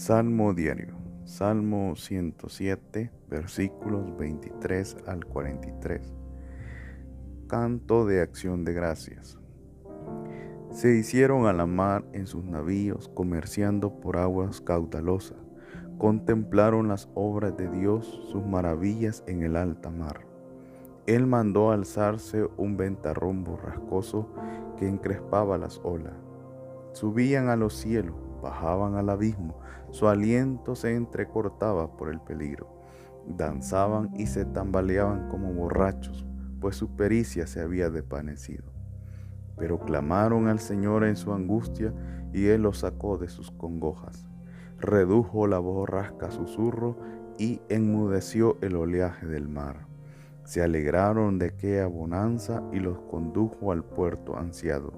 Salmo diario. Salmo 107, versículos 23 al 43. Canto de acción de gracias. Se hicieron a la mar en sus navíos, comerciando por aguas caudalosas. Contemplaron las obras de Dios, sus maravillas en el alta mar. Él mandó alzarse un ventarrón borrascoso que encrespaba las olas. Subían a los cielos, bajaban al abismo, su aliento se entrecortaba por el peligro. Danzaban y se tambaleaban como borrachos, pues su pericia se había desvanecido. Pero clamaron al Señor en su angustia y Él los sacó de sus congojas. Redujo la borrasca a susurro y enmudeció el oleaje del mar. Se alegraron de aquella bonanza y los condujo al puerto ansiado.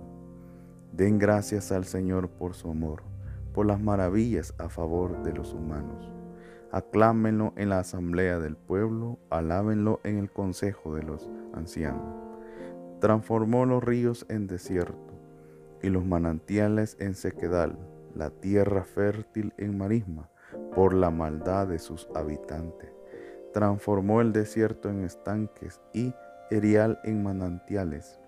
Den gracias al Señor por su amor por las maravillas a favor de los humanos. Aclámenlo en la asamblea del pueblo, alábenlo en el consejo de los ancianos. Transformó los ríos en desierto y los manantiales en sequedal, la tierra fértil en marisma, por la maldad de sus habitantes. Transformó el desierto en estanques y erial en manantiales.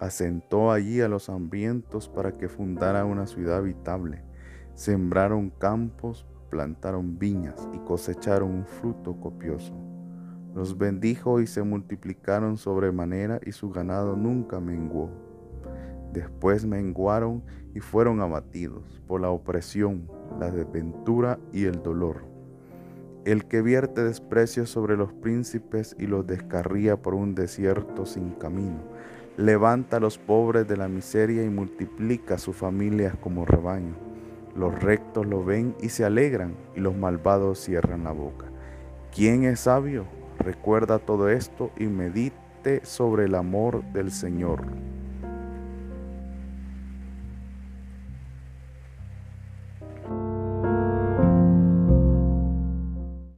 Asentó allí a los hambrientos para que fundara una ciudad habitable Sembraron campos, plantaron viñas y cosecharon un fruto copioso. Los bendijo y se multiplicaron sobremanera y su ganado nunca menguó. Después menguaron y fueron abatidos por la opresión, la desventura y el dolor. El que vierte desprecio sobre los príncipes y los descarría por un desierto sin camino, levanta a los pobres de la miseria y multiplica sus familias como rebaño los rectos lo ven y se alegran, y los malvados cierran la boca. ¿Quién es sabio? Recuerda todo esto y medite sobre el amor del Señor.